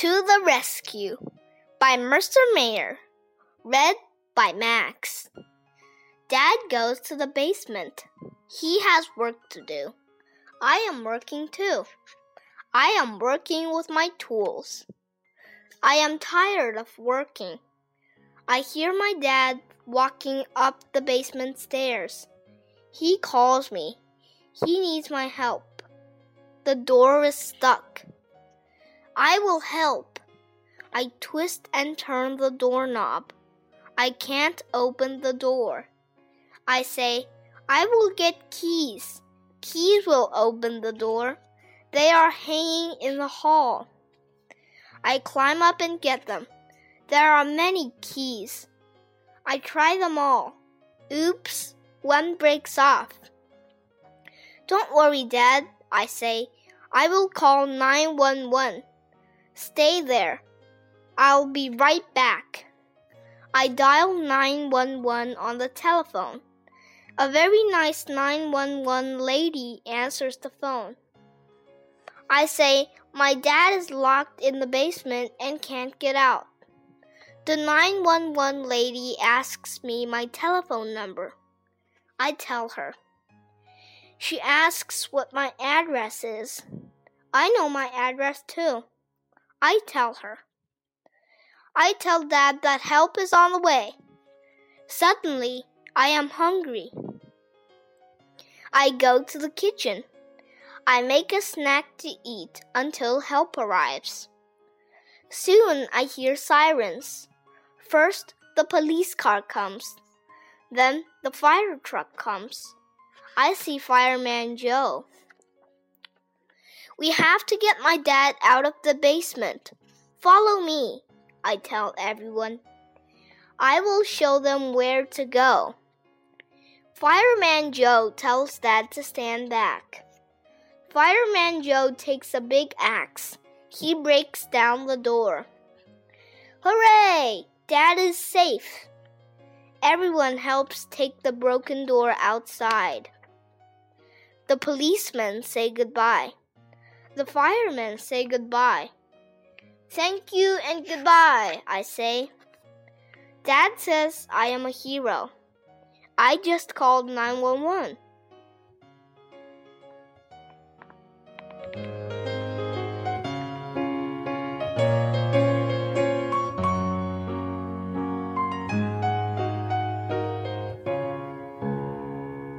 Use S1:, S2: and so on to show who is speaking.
S1: To the Rescue by Mercer Mayer. Read by Max. Dad goes to the basement. He has work to do. I am working too. I am working with my tools. I am tired of working. I hear my dad walking up the basement stairs. He calls me. He needs my help. The door is stuck. I will help. I twist and turn the doorknob. I can't open the door. I say, I will get keys. Keys will open the door. They are hanging in the hall. I climb up and get them. There are many keys. I try them all. Oops, one breaks off. Don't worry, Dad, I say. I will call 911. Stay there. I'll be right back. I dial 911 on the telephone. A very nice 911 lady answers the phone. I say, My dad is locked in the basement and can't get out. The 911 lady asks me my telephone number. I tell her. She asks what my address is. I know my address too. I tell her. I tell Dad that help is on the way. Suddenly, I am hungry. I go to the kitchen. I make a snack to eat until help arrives. Soon I hear sirens. First, the police car comes. Then the fire truck comes. I see Fireman Joe. We have to get my dad out of the basement. Follow me, I tell everyone. I will show them where to go. Fireman Joe tells Dad to stand back. Fireman Joe takes a big axe. He breaks down the door. Hooray! Dad is safe. Everyone helps take the broken door outside. The policemen say goodbye. The firemen say goodbye. Thank you and goodbye, I say. Dad says I am a hero. I just called 911.